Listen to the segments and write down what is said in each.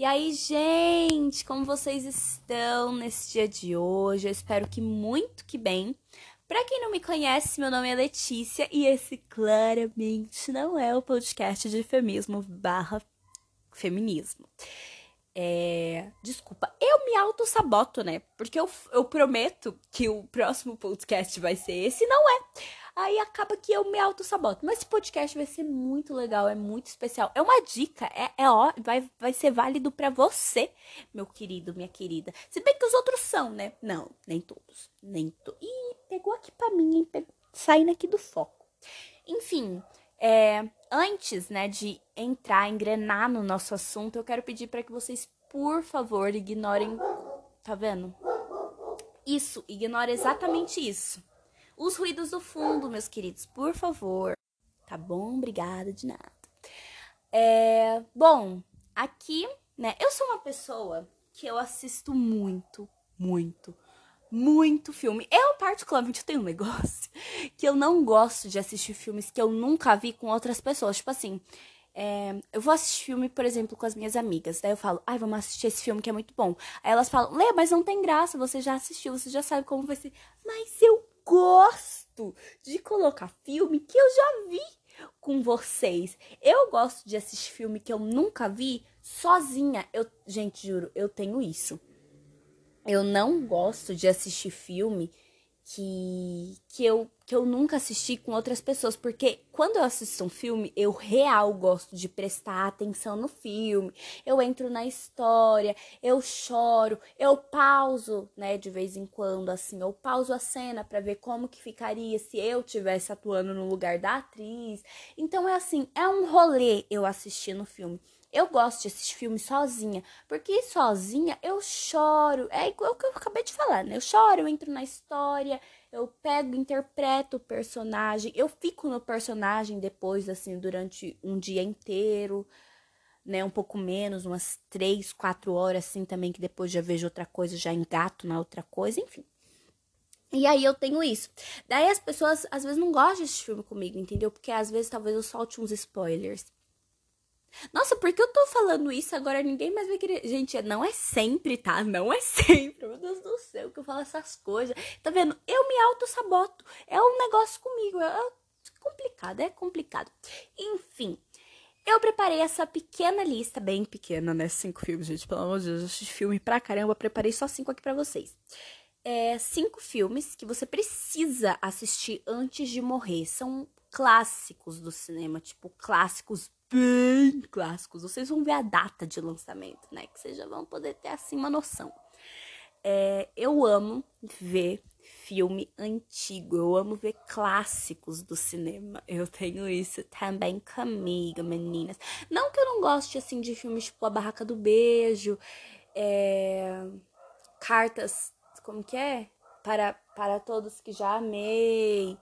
E aí, gente, como vocês estão nesse dia de hoje? Eu espero que muito que bem. Para quem não me conhece, meu nome é Letícia e esse claramente não é o podcast de feminismo barra feminismo. É... Desculpa, eu me auto-saboto, né? Porque eu, eu prometo que o próximo podcast vai ser esse, não é. Aí acaba que eu me auto-saboto. Mas esse podcast vai ser muito legal, é muito especial. É uma dica, é, é ó, vai, vai ser válido para você, meu querido, minha querida. Se bem que os outros são, né? Não, nem todos. Nem to... Ih, pegou aqui pra mim, hein? Pegou... Saindo aqui do foco. Enfim, é, antes, né, de entrar, engrenar no nosso assunto, eu quero pedir para que vocês, por favor, ignorem. Tá vendo? Isso, ignore exatamente isso os ruídos do fundo, meus queridos, por favor. Tá bom? Obrigada de nada. É, bom, aqui, né? Eu sou uma pessoa que eu assisto muito, muito, muito filme. Eu, particularmente, tenho um negócio que eu não gosto de assistir filmes que eu nunca vi com outras pessoas. Tipo assim, é, eu vou assistir filme, por exemplo, com as minhas amigas. Daí eu falo, ai, vamos assistir esse filme que é muito bom. Aí elas falam, Lê, mas não tem graça, você já assistiu, você já sabe como vai ser. Mas eu gosto de colocar filme que eu já vi com vocês. Eu gosto de assistir filme que eu nunca vi sozinha. Eu, gente, juro, eu tenho isso. Eu não gosto de assistir filme que, que, eu, que eu nunca assisti com outras pessoas. Porque quando eu assisto um filme, eu real gosto de prestar atenção no filme. Eu entro na história, eu choro, eu pauso, né, de vez em quando, assim. Eu pauso a cena para ver como que ficaria se eu tivesse atuando no lugar da atriz. Então é assim, é um rolê eu assistir no filme. Eu gosto de assistir filme sozinha, porque sozinha eu choro. É igual o que eu acabei de falar, né? Eu choro, eu entro na história, eu pego, interpreto o personagem, eu fico no personagem depois, assim, durante um dia inteiro, né? Um pouco menos, umas três, quatro horas, assim, também, que depois já vejo outra coisa, já engato na outra coisa, enfim. E aí eu tenho isso. Daí as pessoas às vezes não gostam de assistir filme comigo, entendeu? Porque às vezes talvez eu solte uns spoilers. Nossa, por que eu tô falando isso agora? Ninguém mais vai querer. Gente, não é sempre, tá? Não é sempre. Meu Deus do céu, que eu falo essas coisas. Tá vendo? Eu me auto-saboto. É um negócio comigo. É complicado, é complicado. Enfim. Eu preparei essa pequena lista, bem pequena, né? Cinco filmes, gente. Pelo amor de Deus, eu assisti filme pra caramba. Preparei só cinco aqui pra vocês. É, cinco filmes que você precisa assistir antes de morrer. São clássicos do cinema, tipo, clássicos bem clássicos. Vocês vão ver a data de lançamento, né? Que vocês já vão poder ter assim uma noção. É, eu amo ver filme antigo, eu amo ver clássicos do cinema. Eu tenho isso também comigo, meninas. Não que eu não goste assim de filmes tipo A Barraca do Beijo, é, Cartas, como que é? Para, para todos que já amei.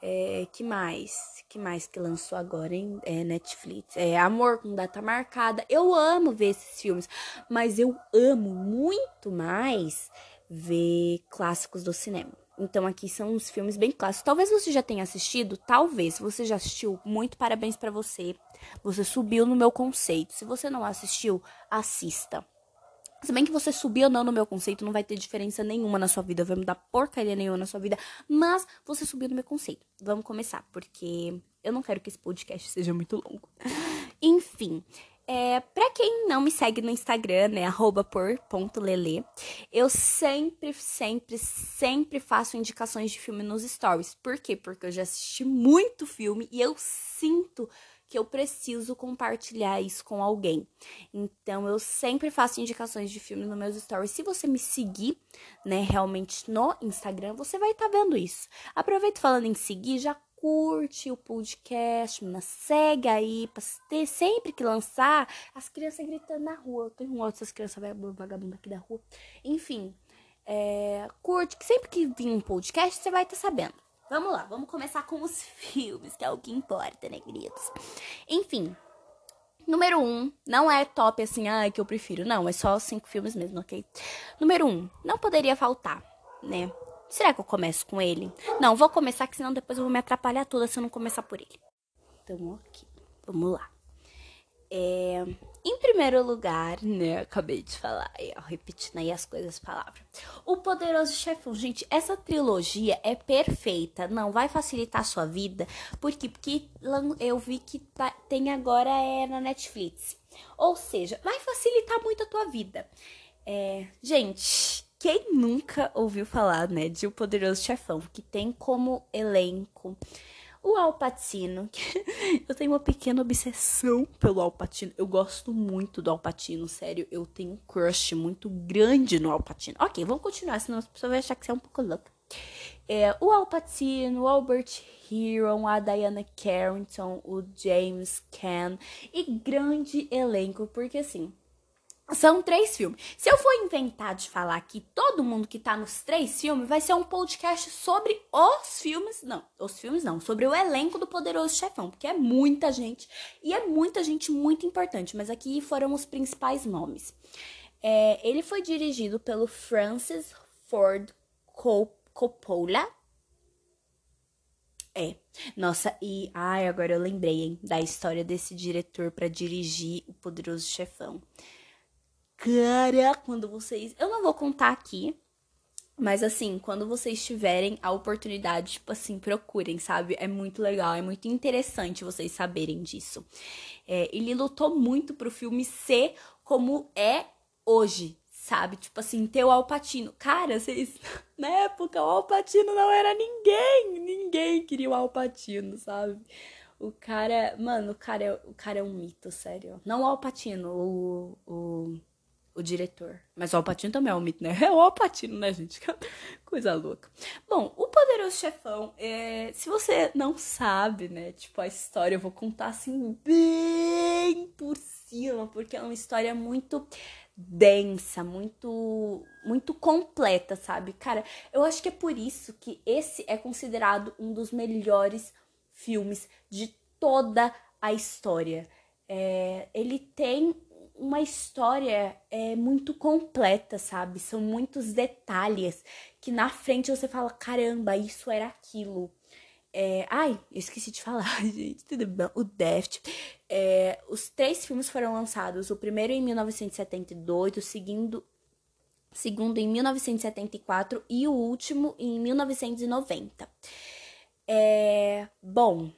É, que mais? Que mais que lançou agora, hein? É, Netflix. É Amor com Data Marcada. Eu amo ver esses filmes, mas eu amo muito mais ver clássicos do cinema. Então aqui são uns filmes bem clássicos. Talvez você já tenha assistido, talvez. Se você já assistiu, muito parabéns para você. Você subiu no meu conceito. Se você não assistiu, assista. Se bem que você subir ou não no meu conceito, não vai ter diferença nenhuma na sua vida, vai mudar porcaria nenhuma na sua vida, mas você subiu no meu conceito. Vamos começar, porque eu não quero que esse podcast seja muito longo. Enfim, é, pra quem não me segue no Instagram, né, arroba por ponto lele, eu sempre, sempre, sempre faço indicações de filme nos stories. Por quê? Porque eu já assisti muito filme e eu sinto que eu preciso compartilhar isso com alguém. Então eu sempre faço indicações de filme nos meus stories. Se você me seguir, né, realmente no Instagram, você vai estar tá vendo isso. Aproveito falando em seguir, já curte o podcast, me segue aí, pra ter sempre que lançar, as crianças gritando na rua. Eu tenho um outro essas crianças vagabundas aqui da rua. Enfim, é, curte, que sempre que vir um podcast, você vai estar tá sabendo. Vamos lá, vamos começar com os filmes, que é o que importa, né, queridos? Enfim, número um, não é top assim, ah, que eu prefiro. Não, é só cinco filmes mesmo, ok? Número um, não poderia faltar, né? Será que eu começo com ele? Não, vou começar, que senão depois eu vou me atrapalhar toda se eu não começar por ele. Então, ok, vamos lá. É, em primeiro lugar, né? Acabei de falar, ó, repetindo aí as coisas, palavras. O Poderoso Chefão. Gente, essa trilogia é perfeita. Não vai facilitar a sua vida. Por quê? Porque eu vi que tá, tem agora é na Netflix. Ou seja, vai facilitar muito a tua vida. É, gente, quem nunca ouviu falar, né, de O Poderoso Chefão, que tem como elenco o Alpatino, eu tenho uma pequena obsessão pelo Alpatino. Eu gosto muito do Alpatino, sério. Eu tenho um crush muito grande no Alpatino. Ok, vamos continuar, senão as pessoas vão achar que você é um pouco louca. É, o Alpatino, o Albert Heron, a Diana Carrington, o James Caan e grande elenco, porque assim, são três filmes. Se eu for inventar de falar que todo mundo que tá nos três filmes vai ser um podcast sobre os filmes. Não, os filmes não, sobre o elenco do Poderoso Chefão, porque é muita gente e é muita gente muito importante. Mas aqui foram os principais nomes. É, ele foi dirigido pelo Francis Ford Coppola. É. Nossa, e ai, agora eu lembrei hein, da história desse diretor para dirigir o Poderoso Chefão. Cara, quando vocês. Eu não vou contar aqui, mas assim, quando vocês tiverem a oportunidade, tipo assim, procurem, sabe? É muito legal, é muito interessante vocês saberem disso. É, ele lutou muito pro filme ser como é hoje, sabe? Tipo assim, ter o Alpatino. Cara, vocês. Na época, o Alpatino não era ninguém. Ninguém queria o Alpatino, sabe? O cara. Mano, o cara é, o cara é um mito, sério. Não o Alpatino, o. o o diretor. Mas o Alpatino também é um mito, né? É o Alpatino, né, gente? Coisa louca. Bom, o Poderoso Chefão, é... se você não sabe, né, tipo, a história, eu vou contar assim, bem por cima, porque é uma história muito densa, muito muito completa, sabe? Cara, eu acho que é por isso que esse é considerado um dos melhores filmes de toda a história. É, ele tem uma história é, muito completa, sabe? São muitos detalhes que na frente você fala: caramba, isso era aquilo. É, ai, eu esqueci de falar, gente, tudo bem. O Deft. É, os três filmes foram lançados: o primeiro em 1972, o segundo, segundo em 1974 e o último em 1990. É, bom,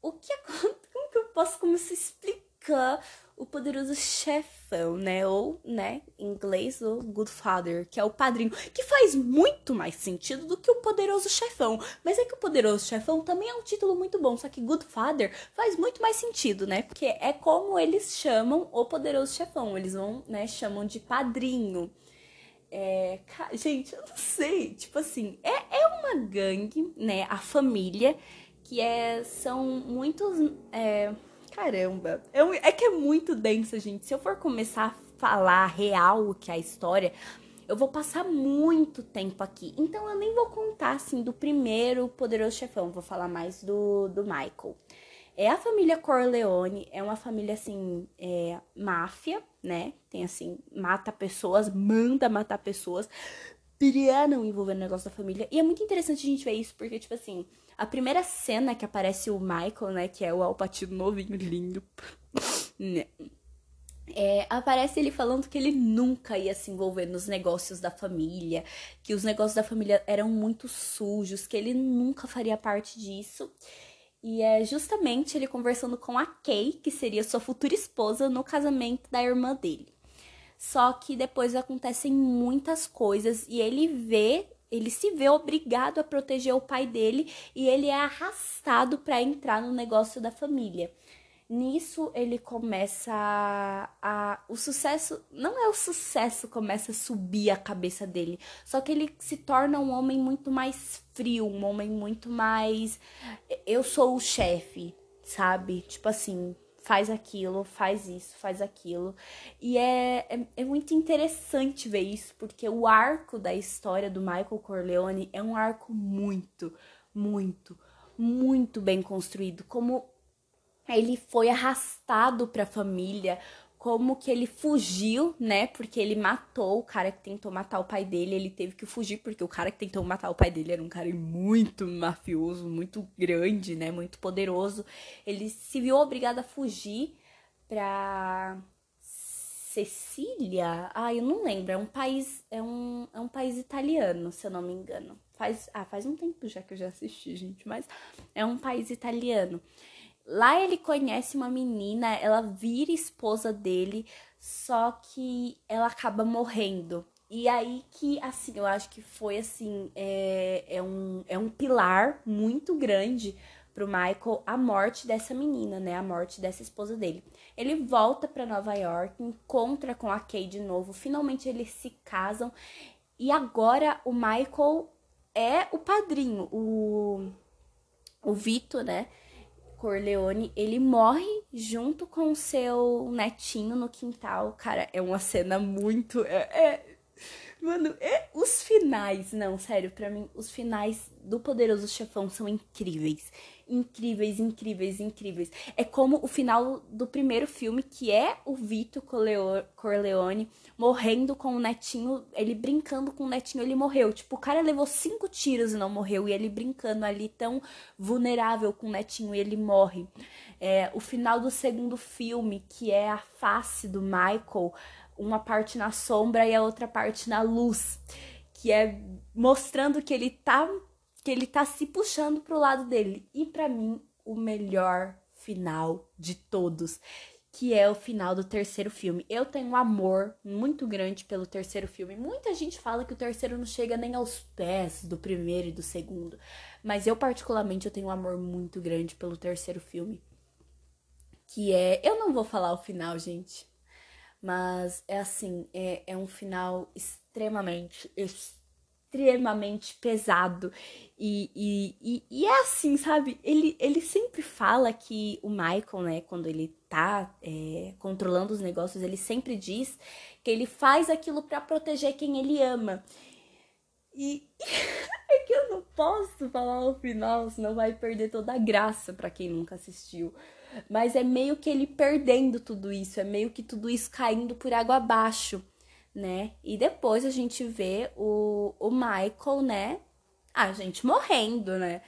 o que como que eu posso começar a explicar o poderoso chefão, né? Ou, né, em inglês, o Good Father, que é o padrinho, que faz muito mais sentido do que o poderoso chefão. Mas é que o poderoso chefão também é um título muito bom, só que Good Father faz muito mais sentido, né? Porque é como eles chamam o poderoso chefão. Eles vão, né, chamam de padrinho. É, gente, eu não sei, tipo assim, é, é uma gangue, né? A família, que é, são muitos. É, Caramba. É, é que é muito densa, gente. Se eu for começar a falar real o que é a história, eu vou passar muito tempo aqui. Então eu nem vou contar assim do primeiro poderoso chefão, vou falar mais do, do Michael. É a família Corleone, é uma família assim, é, máfia, né? Tem assim, mata pessoas, manda matar pessoas, não envolver no negócio da família. E é muito interessante a gente ver isso, porque, tipo assim, a primeira cena que aparece o Michael, né? Que é o Alpatino novinho, lindo. né? É, aparece ele falando que ele nunca ia se envolver nos negócios da família, que os negócios da família eram muito sujos, que ele nunca faria parte disso. E é justamente ele conversando com a Kay, que seria sua futura esposa, no casamento da irmã dele. Só que depois acontecem muitas coisas e ele vê ele se vê obrigado a proteger o pai dele e ele é arrastado para entrar no negócio da família. Nisso ele começa a, a, o sucesso não é o sucesso começa a subir a cabeça dele, só que ele se torna um homem muito mais frio, um homem muito mais eu sou o chefe, sabe? Tipo assim, faz aquilo, faz isso, faz aquilo. E é, é, é, muito interessante ver isso, porque o arco da história do Michael Corleone é um arco muito, muito, muito bem construído. Como ele foi arrastado para a família, como que ele fugiu, né? Porque ele matou o cara que tentou matar o pai dele. Ele teve que fugir porque o cara que tentou matar o pai dele era um cara muito mafioso, muito grande, né? Muito poderoso. Ele se viu obrigado a fugir pra Sicília. Ah, eu não lembro. É um país, é um, é um país italiano, se eu não me engano. Faz, ah, faz um tempo já que eu já assisti, gente, mas é um país italiano. Lá ele conhece uma menina, ela vira esposa dele, só que ela acaba morrendo. E aí que, assim, eu acho que foi, assim, é, é, um, é um pilar muito grande pro Michael a morte dessa menina, né? A morte dessa esposa dele. Ele volta para Nova York, encontra com a Kay de novo, finalmente eles se casam. E agora o Michael é o padrinho, o, o Vito, né? Corleone, ele morre junto com seu netinho no quintal. Cara, é uma cena muito. É, é... Mano, é... os finais, não, sério, para mim, os finais do Poderoso Chefão são incríveis incríveis, incríveis, incríveis. É como o final do primeiro filme, que é o Vito Corleone morrendo com o netinho, ele brincando com o netinho, ele morreu. Tipo, o cara levou cinco tiros e não morreu, e ele brincando ali tão vulnerável com o netinho e ele morre. É, o final do segundo filme, que é a face do Michael, uma parte na sombra e a outra parte na luz, que é mostrando que ele tá que ele tá se puxando pro lado dele. E para mim, o melhor final de todos, que é o final do terceiro filme. Eu tenho um amor muito grande pelo terceiro filme. Muita gente fala que o terceiro não chega nem aos pés do primeiro e do segundo, mas eu particularmente eu tenho um amor muito grande pelo terceiro filme. Que é, eu não vou falar o final, gente, mas é assim, é, é um final extremamente, extremamente pesado. E, e, e, e, é assim, sabe? Ele, ele sempre fala que o Michael, né, quando ele tá é, controlando os negócios, ele sempre diz que ele faz aquilo para proteger quem ele ama. E é que eu não posso falar o final, senão vai perder toda a graça para quem nunca assistiu. Mas é meio que ele perdendo tudo isso, é meio que tudo isso caindo por água abaixo né? E depois a gente vê o, o Michael, né? A gente morrendo, né?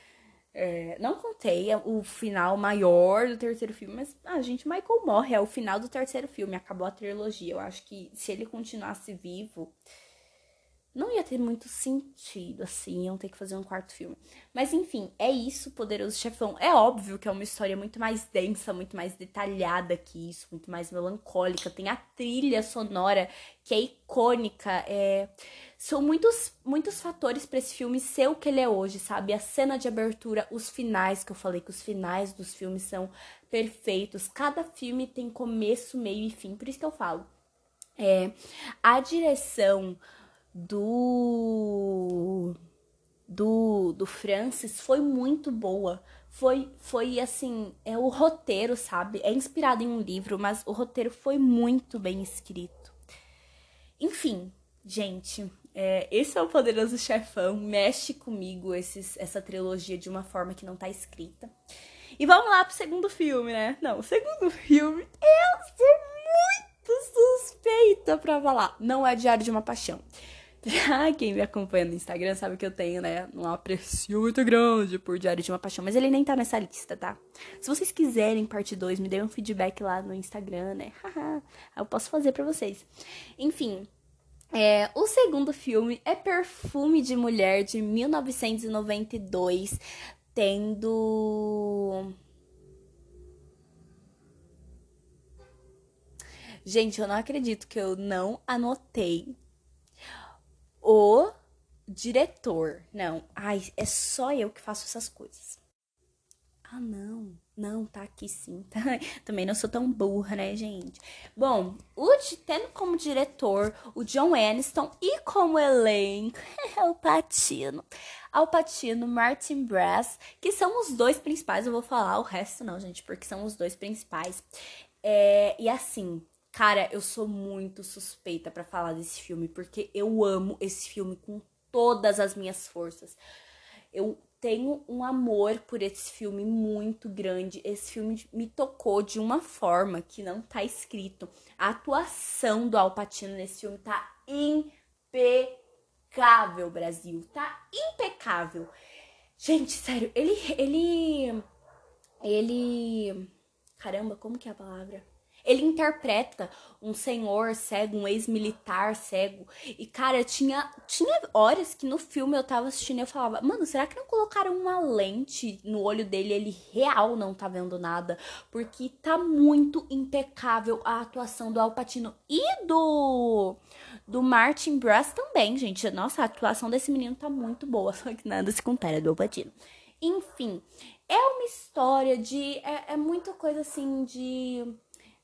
É, não contei o final maior do terceiro filme, mas a gente, Michael morre, é o final do terceiro filme, acabou a trilogia. Eu acho que se ele continuasse vivo, não ia ter muito sentido, assim, iam ter que fazer um quarto filme. Mas enfim, é isso, Poderoso Chefão. É óbvio que é uma história muito mais densa, muito mais detalhada que isso, muito mais melancólica. Tem a trilha sonora que é icônica. É... São muitos, muitos fatores para esse filme ser o que ele é hoje, sabe? A cena de abertura, os finais, que eu falei que os finais dos filmes são perfeitos. Cada filme tem começo, meio e fim, por isso que eu falo. É, a direção do do, do Francis foi muito boa. Foi, foi assim, é o roteiro, sabe? É inspirado em um livro, mas o roteiro foi muito bem escrito. Enfim, gente, é, esse é o Poderoso Chefão. Mexe comigo esses, essa trilogia de uma forma que não tá escrita. E vamos lá pro segundo filme, né? Não, o segundo filme eu sou muito suspeita pra falar. Não é Diário de uma Paixão. Quem me acompanha no Instagram sabe que eu tenho, né, um apreço muito grande por Diário de uma Paixão, mas ele nem tá nessa lista, tá? Se vocês quiserem parte 2, me dê um feedback lá no Instagram, né? eu posso fazer para vocês. Enfim, é, o segundo filme é Perfume de Mulher de 1992, tendo Gente, eu não acredito que eu não anotei o diretor. Não, ai, é só eu que faço essas coisas. Ah, não. Não, tá aqui sim. Tá? Também não sou tão burra, né, gente? Bom, o, tendo como diretor o John Aniston e como elenco é o Patino. Al Patino, Martin Brass, que são os dois principais. Eu vou falar o resto não, gente, porque são os dois principais. É, e assim, Cara, eu sou muito suspeita para falar desse filme, porque eu amo esse filme com todas as minhas forças. Eu tenho um amor por esse filme muito grande. Esse filme me tocou de uma forma que não tá escrito. A atuação do Alpatino nesse filme tá impecável, Brasil. Tá impecável. Gente, sério, ele ele ele caramba, como que é a palavra? Ele interpreta um senhor cego, um ex-militar cego. E, cara, tinha, tinha horas que no filme eu tava assistindo e eu falava, mano, será que não colocaram uma lente no olho dele? Ele real não tá vendo nada. Porque tá muito impecável a atuação do Alpatino e do. Do Martin Brass também, gente. Nossa, a atuação desse menino tá muito boa. Só que nada se compara do Alpatino. Enfim, é uma história de. É, é muita coisa assim de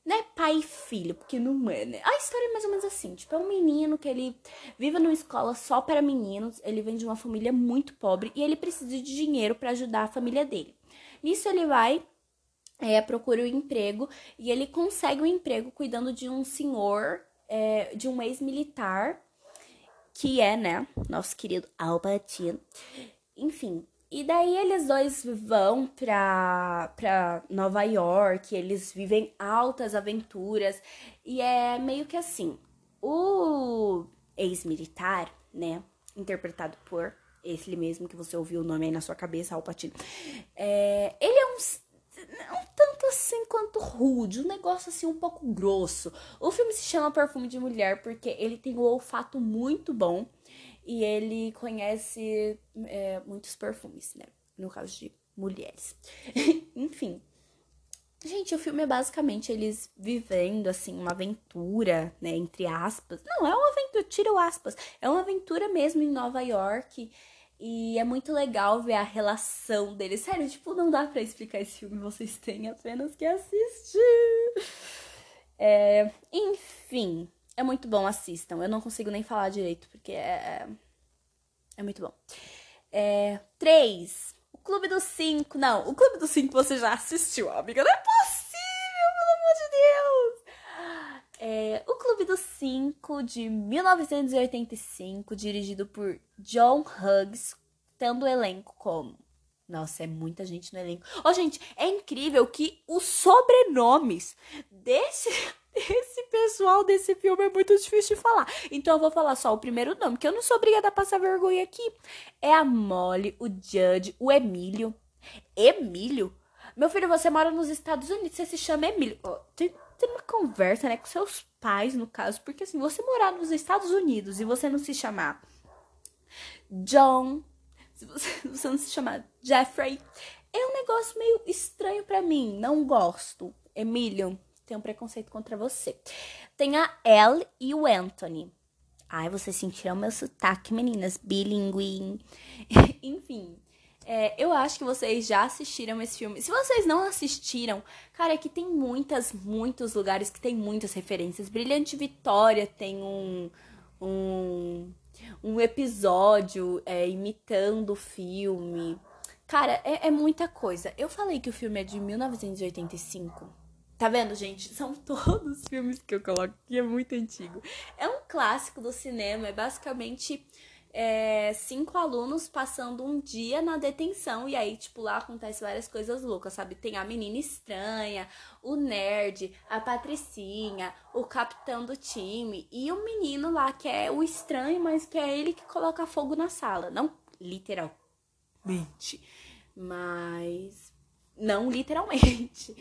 não é pai e filho, porque não é, né? A história é mais ou menos assim, tipo, é um menino que ele vive numa escola só para meninos, ele vem de uma família muito pobre e ele precisa de dinheiro para ajudar a família dele. Nisso ele vai é, procura um emprego e ele consegue um emprego cuidando de um senhor, é, de um ex-militar, que é, né, nosso querido Albertino. Enfim, e daí eles dois vão pra, pra Nova York, eles vivem altas aventuras. E é meio que assim: o ex-militar, né? Interpretado por esse mesmo que você ouviu o nome aí na sua cabeça, Alpatino. É, ele é um, um tanto assim quanto rude, um negócio assim um pouco grosso. O filme se chama Perfume de Mulher porque ele tem um olfato muito bom e ele conhece é, muitos perfumes, né? No caso de mulheres. Enfim. Gente, o filme é basicamente eles vivendo, assim, uma aventura, né? Entre aspas. Não, é uma aventura, tira aspas. É uma aventura mesmo em Nova York. E é muito legal ver a relação deles. Sério, tipo, não dá pra explicar esse filme, vocês têm apenas que assistir. É, enfim, é muito bom, assistam. Eu não consigo nem falar direito, porque é. É muito bom. É, três. O Clube dos Cinco. Não, o Clube dos Cinco você já assistiu, amiga. Não é possível, pelo amor de Deus. É, o Clube dos Cinco, de 1985, dirigido por John Hughes, tendo o elenco como. Nossa, é muita gente no elenco. Ó, oh, gente, é incrível que os sobrenomes desse esse pessoal desse filme é muito difícil de falar. Então eu vou falar só o primeiro nome, que eu não sou obrigada a passar vergonha aqui. É a Molly, o Judge, o Emílio. Emílio? Meu filho, você mora nos Estados Unidos, você se chama Emílio. Oh, tem, tem uma conversa, né, com seus pais, no caso, porque assim, você morar nos Estados Unidos e você não se chamar John, se você, você não se chamar Jeffrey, é um negócio meio estranho para mim. Não gosto. Emílio, tem um preconceito contra você. Tem a Elle e o Anthony. Ai, vocês sentiram meu sotaque, meninas, bilingue. Enfim, é, eu acho que vocês já assistiram esse filme. Se vocês não assistiram, cara, aqui tem muitas, muitos lugares que tem muitas referências. Brilhante Vitória tem um, um, um episódio é, imitando o filme. Cara, é, é muita coisa. Eu falei que o filme é de 1985. Tá vendo, gente? São todos os filmes que eu coloco aqui, é muito antigo. É um clássico do cinema, é basicamente é, cinco alunos passando um dia na detenção e aí, tipo, lá acontece várias coisas loucas, sabe? Tem a menina estranha, o nerd, a patricinha, o capitão do time e o menino lá que é o estranho, mas que é ele que coloca fogo na sala. Não literalmente, mas não literalmente.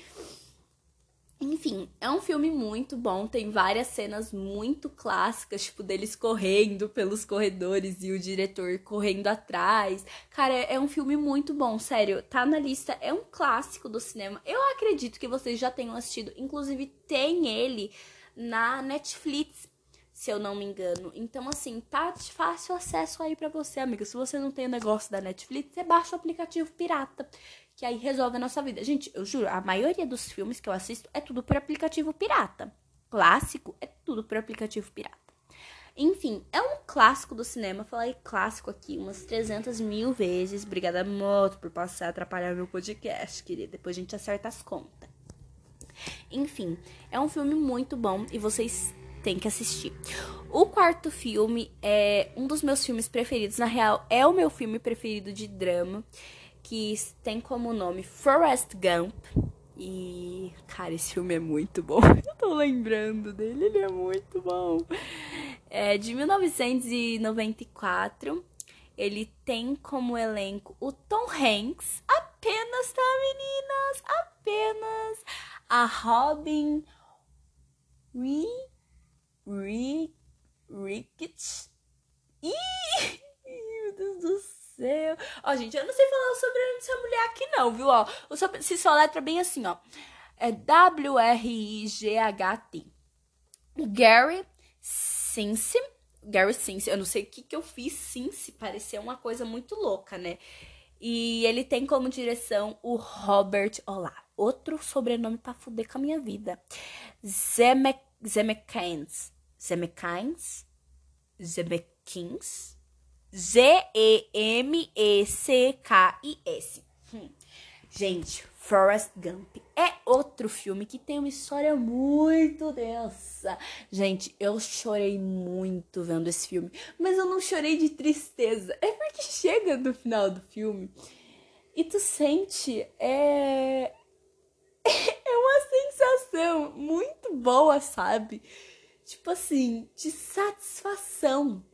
Enfim, é um filme muito bom, tem várias cenas muito clássicas, tipo, deles correndo pelos corredores e o diretor correndo atrás. Cara, é um filme muito bom, sério, tá na lista, é um clássico do cinema. Eu acredito que vocês já tenham assistido, inclusive tem ele na Netflix, se eu não me engano. Então, assim, tá de fácil acesso aí para você, amiga. Se você não tem o negócio da Netflix, você baixa o aplicativo pirata que aí resolve a nossa vida. Gente, eu juro, a maioria dos filmes que eu assisto é tudo por aplicativo pirata. Clássico é tudo por aplicativo pirata. Enfim, é um clássico do cinema. Falei clássico aqui umas 300 mil vezes. Obrigada, moto, por passar a atrapalhar meu podcast, querida. Depois a gente acerta as contas. Enfim, é um filme muito bom e vocês têm que assistir. O quarto filme é um dos meus filmes preferidos. Na real, é o meu filme preferido de drama que tem como nome Forrest Gump. E, cara, esse filme é muito bom. Eu tô lembrando dele, ele é muito bom. É de 1994. Ele tem como elenco o Tom Hanks, apenas, tá, meninas? Apenas a Robin Ri, Ri, Ricketts. Ih, meu Deus do céu. Ó, gente, eu não sei falar o sobrenome dessa mulher aqui não, viu? Ó, o sobre... se só letra bem assim, ó. É W-R-I-G-H-T. Gary Sinse. Gary Sinse. Eu não sei o que que eu fiz. Sinse pareceu uma coisa muito louca, né? E ele tem como direção o Robert. Olá, outro sobrenome pra fuder com a minha vida. Zemek, Zemekins. Zemekins? Z-E-M-E-C-K-I-S. Hum. Gente, Forrest Gump é outro filme que tem uma história muito densa. Gente, eu chorei muito vendo esse filme, mas eu não chorei de tristeza. É porque chega no final do filme e tu sente é é uma sensação muito boa, sabe? Tipo assim, de satisfação,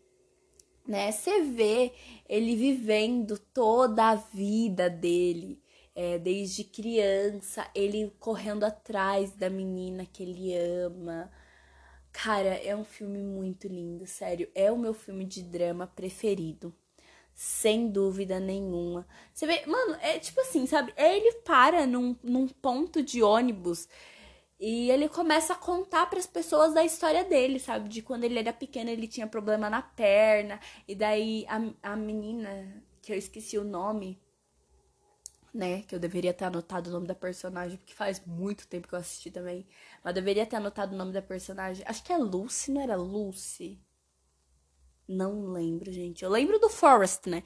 né? Você vê ele vivendo toda a vida dele é, desde criança, ele correndo atrás da menina que ele ama. Cara, é um filme muito lindo, sério. É o meu filme de drama preferido. Sem dúvida nenhuma. Você vê, mano, é tipo assim, sabe? Ele para num, num ponto de ônibus e ele começa a contar para as pessoas da história dele, sabe? De quando ele era pequeno, ele tinha problema na perna. E daí a, a menina, que eu esqueci o nome, né? Que eu deveria ter anotado o nome da personagem, porque faz muito tempo que eu assisti também. Mas deveria ter anotado o nome da personagem. Acho que é Lucy, não era Lucy? Não lembro, gente. Eu lembro do Forrest, né?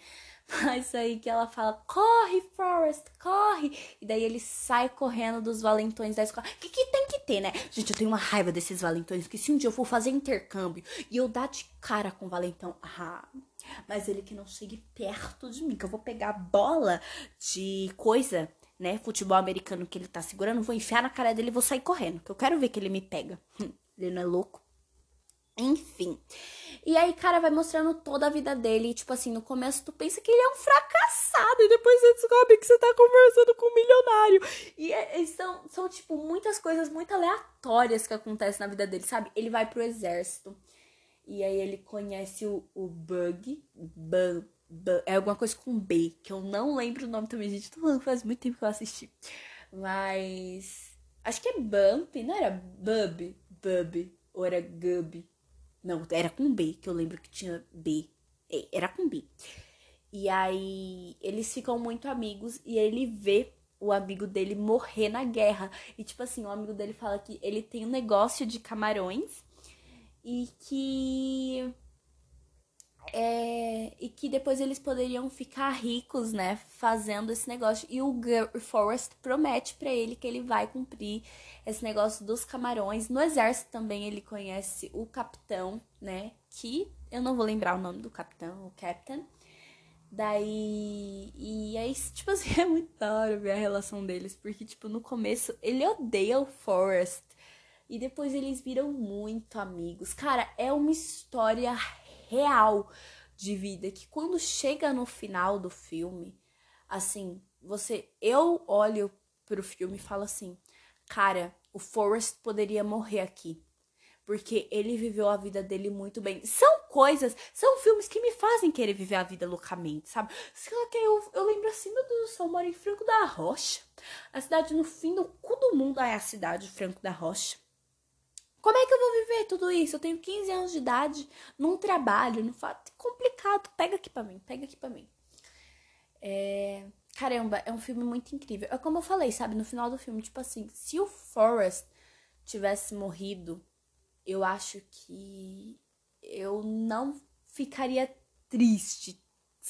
Mas aí que ela fala, corre, Forrest, corre. E daí ele sai correndo dos valentões da escola. O que, que tem ter, né? Gente, eu tenho uma raiva desses valentões. Que se um dia eu for fazer intercâmbio e eu dar de cara com o valentão, ah, mas ele que não chegue perto de mim, que eu vou pegar a bola de coisa, né? Futebol americano que ele tá segurando, vou enfiar na cara dele e vou sair correndo, que eu quero ver que ele me pega. Hum, ele não é louco. Enfim. E aí, cara, vai mostrando toda a vida dele. E, tipo assim, no começo tu pensa que ele é um fracassado. E depois você descobre que você tá conversando com um milionário. E é, são, são, tipo, muitas coisas muito aleatórias que acontecem na vida dele, sabe? Ele vai pro exército. E aí ele conhece o, o Bug. Bug. É alguma coisa com B, que eu não lembro o nome também, gente. Tô falando faz muito tempo que eu assisti. Mas. Acho que é Bump, não era Bub? Bub. Ou era Gub? Não, era com B, que eu lembro que tinha B. É, era com B. E aí eles ficam muito amigos e ele vê o amigo dele morrer na guerra. E tipo assim, o amigo dele fala que ele tem um negócio de camarões e que é, e que depois eles poderiam ficar ricos, né, fazendo esse negócio. E o Forrest promete para ele que ele vai cumprir esse negócio dos camarões. No exército também ele conhece o capitão, né, que eu não vou lembrar o nome do capitão, o captain. Daí, e aí, tipo assim, é muito da hora ver a relação deles, porque, tipo, no começo ele odeia o Forrest, e depois eles viram muito amigos. Cara, é uma história real de vida que quando chega no final do filme, assim, você eu olho pro filme e falo assim: "Cara, o Forrest poderia morrer aqui" porque ele viveu a vida dele muito bem. São coisas, são filmes que me fazem querer viver a vida loucamente, sabe? Só que eu, eu lembro assim, meu Deus do céu, eu moro em Franco da Rocha. A cidade no fim do cu do mundo é a cidade de Franco da Rocha. Como é que eu vou viver tudo isso? Eu tenho 15 anos de idade, não trabalho, não faço. Complicado. Pega aqui pra mim, pega aqui pra mim. É... Caramba, é um filme muito incrível. É como eu falei, sabe, no final do filme, tipo assim, se o Forrest tivesse morrido, eu acho que eu não ficaria triste,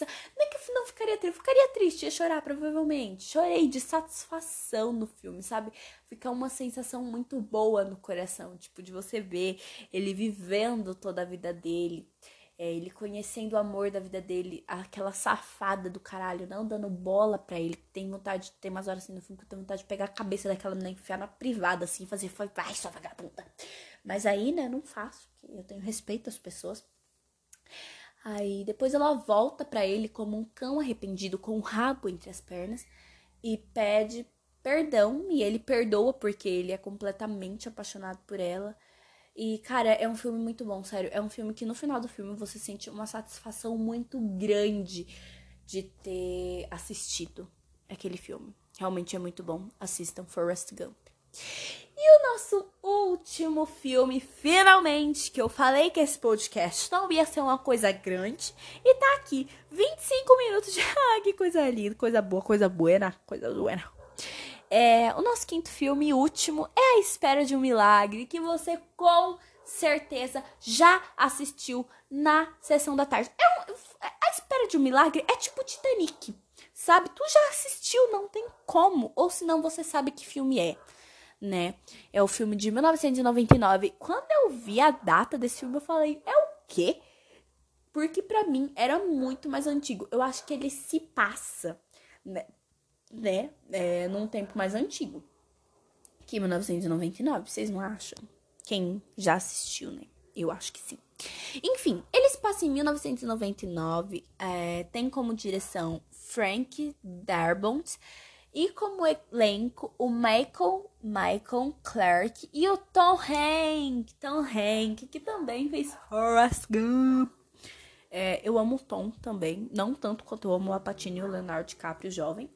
não é que não ficaria triste, ficaria triste, ia chorar provavelmente. Chorei de satisfação no filme, sabe? Fica uma sensação muito boa no coração, tipo, de você ver ele vivendo toda a vida dele. É, ele conhecendo o amor da vida dele, aquela safada do caralho, não dando bola pra ele. Tem vontade, tem umas horas assim no filme que eu tenho vontade de pegar a cabeça daquela menina, enfiar na privada, assim, fazer, vai, sua vagabunda. Mas aí, né, não faço, eu tenho respeito às pessoas. Aí depois ela volta para ele como um cão arrependido com o rabo entre as pernas e pede perdão e ele perdoa porque ele é completamente apaixonado por ela. E, cara, é um filme muito bom, sério. É um filme que no final do filme você sente uma satisfação muito grande de ter assistido aquele filme. Realmente é muito bom. Assistam Forrest Gump. E o nosso último filme, finalmente, que eu falei que esse podcast não ia ser uma coisa grande. E tá aqui, 25 minutos de. Ah, que coisa linda, coisa boa, coisa buena, coisa buena. É, o nosso quinto filme e último é A Espera de um Milagre, que você com certeza já assistiu na sessão da tarde. É um, a Espera de um Milagre é tipo Titanic, sabe? Tu já assistiu, não tem como. Ou senão você sabe que filme é, né? É o filme de 1999. Quando eu vi a data desse filme, eu falei, é o quê? Porque para mim era muito mais antigo. Eu acho que ele se passa, né? né, é, num tempo mais antigo que 1999, vocês não acham? Quem já assistiu, né? Eu acho que sim. Enfim, eles passam em 1999, é, tem como direção Frank Darabont e como elenco o Michael, Michael Clark e o Tom Hanks, Tom Hanks, que também fez Forrest Gump. É, eu amo o Tom também, não tanto quanto eu amo a Patine e o Leonardo DiCaprio jovem,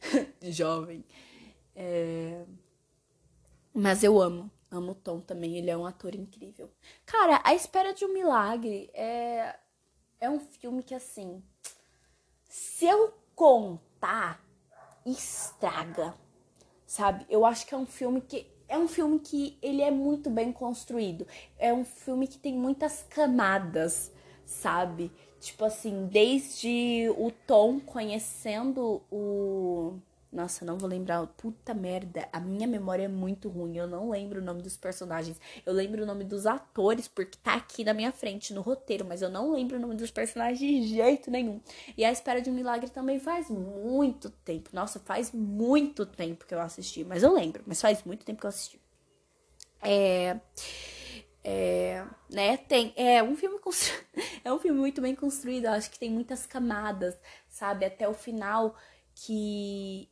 jovem. É... Mas eu amo. Amo o Tom também, ele é um ator incrível. Cara, A Espera de um Milagre é, é um filme que, assim, se eu contar, estraga, sabe? Eu acho que é um filme que. É um filme que ele é muito bem construído. É um filme que tem muitas camadas, sabe? Tipo assim, desde o Tom conhecendo o. Nossa, não vou lembrar. Puta merda. A minha memória é muito ruim. Eu não lembro o nome dos personagens. Eu lembro o nome dos atores, porque tá aqui na minha frente, no roteiro. Mas eu não lembro o nome dos personagens de jeito nenhum. E A Espera de um Milagre também faz muito tempo. Nossa, faz muito tempo que eu assisti. Mas eu lembro. Mas faz muito tempo que eu assisti. É. É, né, tem, é um filme constru... é um filme muito bem construído, eu acho que tem muitas camadas, sabe, até o final que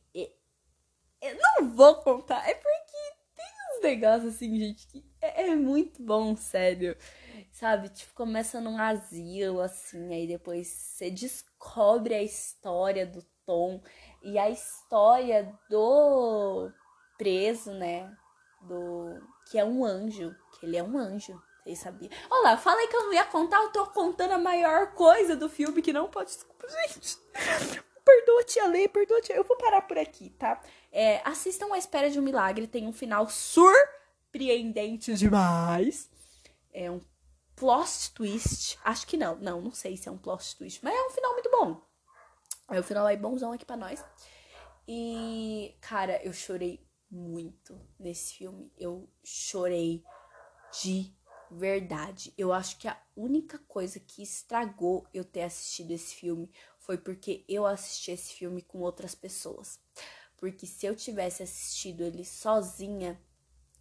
eu não vou contar, é porque tem uns negócios assim, gente, que é, é muito bom, sério. Sabe, tipo, começa num asilo assim, aí depois você descobre a história do Tom e a história do preso, né? Do que é um anjo ele é um anjo. Vocês sabiam? Olha lá, falei que eu não ia contar, eu tô contando a maior coisa do filme que não pode. Desculpa, gente. Perdoa, tia Lê, perdoa, tia. Eu vou parar por aqui, tá? É, assistam A Espera de um Milagre, tem um final surpreendente demais. É um plot twist. Acho que não, não, não sei se é um plot twist, mas é um final muito bom. É o final aí bonzão aqui pra nós. E, cara, eu chorei muito nesse filme. Eu chorei de verdade. Eu acho que a única coisa que estragou eu ter assistido esse filme foi porque eu assisti esse filme com outras pessoas. Porque se eu tivesse assistido ele sozinha,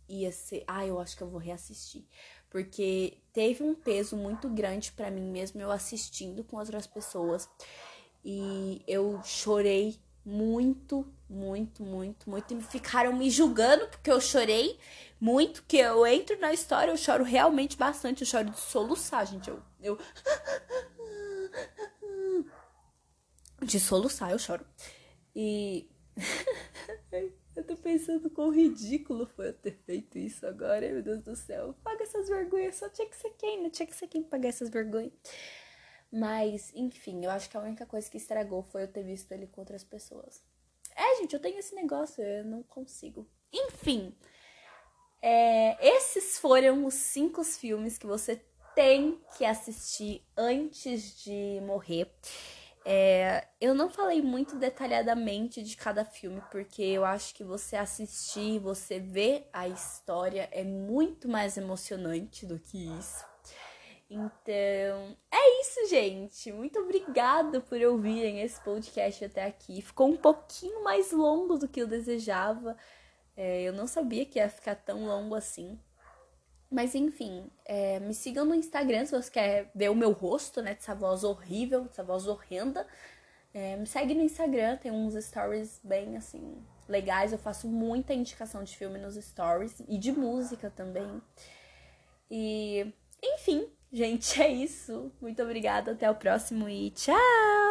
ia ser. Ah, eu acho que eu vou reassistir. Porque teve um peso muito grande para mim mesmo eu assistindo com outras pessoas. E eu chorei muito, muito, muito, muito. E ficaram me julgando porque eu chorei muito, que eu entro na história, eu choro realmente bastante. Eu choro de soluçar, gente. Eu. eu... De soluçar, eu choro. E. eu tô pensando quão ridículo foi eu ter feito isso agora. Meu Deus do céu. Paga essas vergonhas. Só tinha que ser quem, né? Tinha que ser quem pagar essas vergonhas. Mas, enfim, eu acho que a única coisa que estragou foi eu ter visto ele com outras pessoas. É, gente, eu tenho esse negócio, eu não consigo. Enfim, é, esses foram os cinco filmes que você tem que assistir antes de morrer. É, eu não falei muito detalhadamente de cada filme, porque eu acho que você assistir, você ver a história é muito mais emocionante do que isso. Então, é isso, gente. Muito obrigada por ouvirem esse podcast até aqui. Ficou um pouquinho mais longo do que eu desejava. É, eu não sabia que ia ficar tão longo assim. Mas enfim, é, me sigam no Instagram se você quer ver o meu rosto, né? Dessa voz horrível, dessa voz horrenda. É, me segue no Instagram, tem uns stories bem assim legais. Eu faço muita indicação de filme nos stories e de música também. E, enfim, gente, é isso. Muito obrigada. Até o próximo e tchau!